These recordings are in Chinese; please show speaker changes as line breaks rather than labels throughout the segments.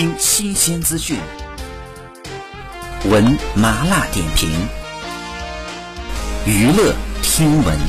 听新鲜资讯，闻麻辣点评，娱乐听闻。
《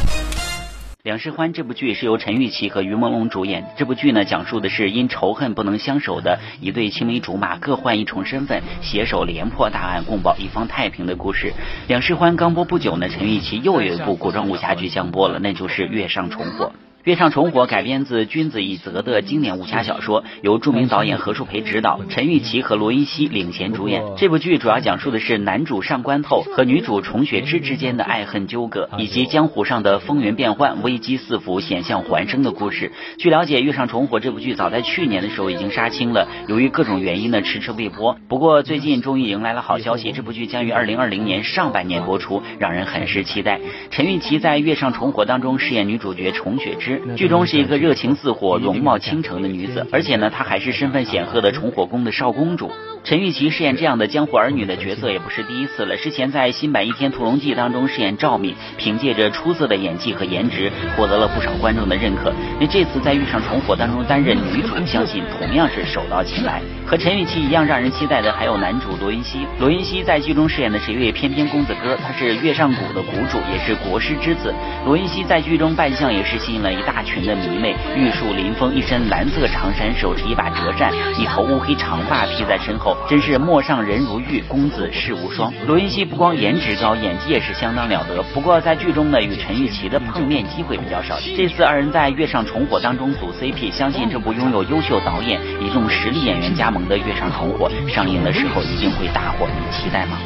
两世欢》这部剧是由陈玉琪和于朦胧主演。这部剧呢，讲述的是因仇恨不能相守的一对青梅竹马，各换一重身份，携手连破大案，共保一方太平的故事。《两世欢》刚播不久呢，陈玉琪又有一部古装武侠剧将播了，那就是《月上重火》。《月上重火》改编自君子以泽的经典武侠小说，由著名导演何树培执导，陈钰琪和罗云熙领衔主演。这部剧主要讲述的是男主上官透和女主重雪芝之间的爱恨纠葛，以及江湖上的风云变幻、危机四伏、险象环生的故事。据了解，《月上重火》这部剧早在去年的时候已经杀青了，由于各种原因呢迟迟未播。不过最近终于迎来了好消息，这部剧将于二零二零年上半年播出，让人很是期待。陈钰琪在《月上重火》当中饰演女主角重雪芝。剧中是一个热情似火、容貌倾城的女子，而且呢，她还是身份显赫的重火宫的少公主。陈钰琪饰演这样的江湖儿女的角色也不是第一次了，之前在新版《倚天屠龙记》当中饰演赵敏，凭借着出色的演技和颜值，获得了不少观众的认可。那这次在遇上重火当中担任女主，相信同样是手到擒来。和陈玉琪一样让人期待的还有男主罗云熙。罗云熙在剧中饰演的是一位翩翩公子哥，他是月上谷的谷主，也是国师之子。罗云熙在剧中扮相也是吸引了一大群的迷妹，玉树临风，一身蓝色长衫，手持一把折扇，一头乌黑长发披在身后。真是陌上人如玉，公子世无双。罗云熙不光颜值高，演技也是相当了得。不过在剧中呢，与陈钰琪的碰面机会比较少。这次二人在《月上重火》当中组 CP，相信这部拥有优秀导演、一众实力演员加盟的《月上重火》上映的时候一定会大火，你期待吗？